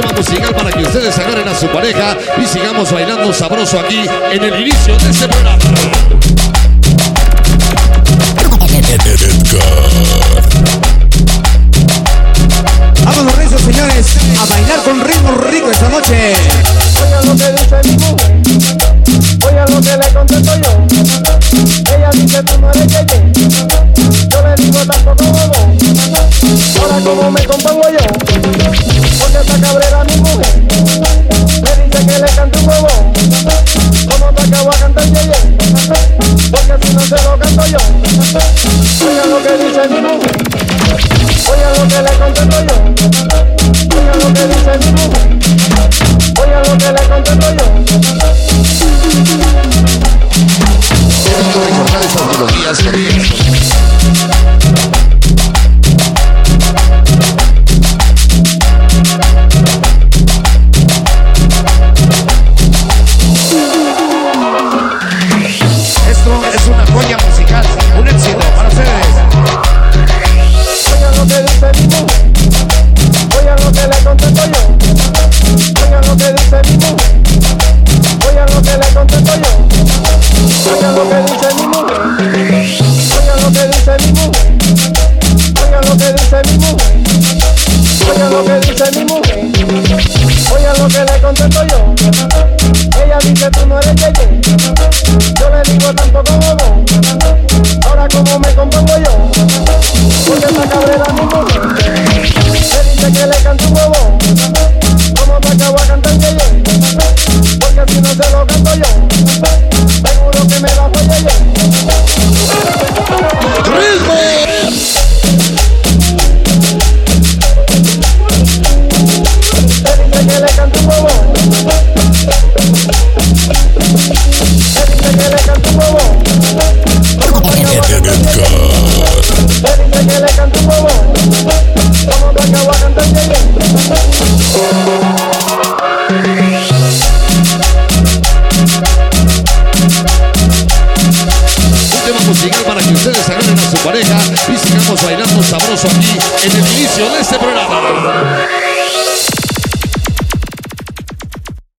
tema musical para que ustedes agarren a su pareja y sigamos bailando sabroso aquí en el inicio de este programa. Vamos los rizos, señores, a bailar con ritmo rico esta noche. Oigan lo que dice mi mujer, oigan lo que le contesto yo. Ella dice tú no eres yeye, yo le digo tampoco bobo. Ahora como me compongo yo, cabrera mi mujer, me dice que le cante un bobo. ¿Cómo te acabo a cantar yeye? Porque si no se lo canto yo. Oigan lo que dice mi mujer, oigan lo que le contesto yo. Oigan lo que dice mi mujer. Oigan lo que le contesto yo. Que recordar esas melodías porque es una joya musical, un éxito para ustedes. Oigan lo que dice mi mujer. Oigan lo que le contesto yo. Oigan lo que dice mi mujer. Oigan lo que le contesto yo. Oigan lo que dice mi mujer. Oigan lo que dice mi mujer. Oigan lo que dice mi mujer. Oigan lo que dice mi mujer. Oigan lo que le contesto yo. Ella dice tú no eres yeye. Yo le digo tampoco bobo. Ahora como me compongo yo. Y sigamos bailando sabroso aquí en el inicio de este programa.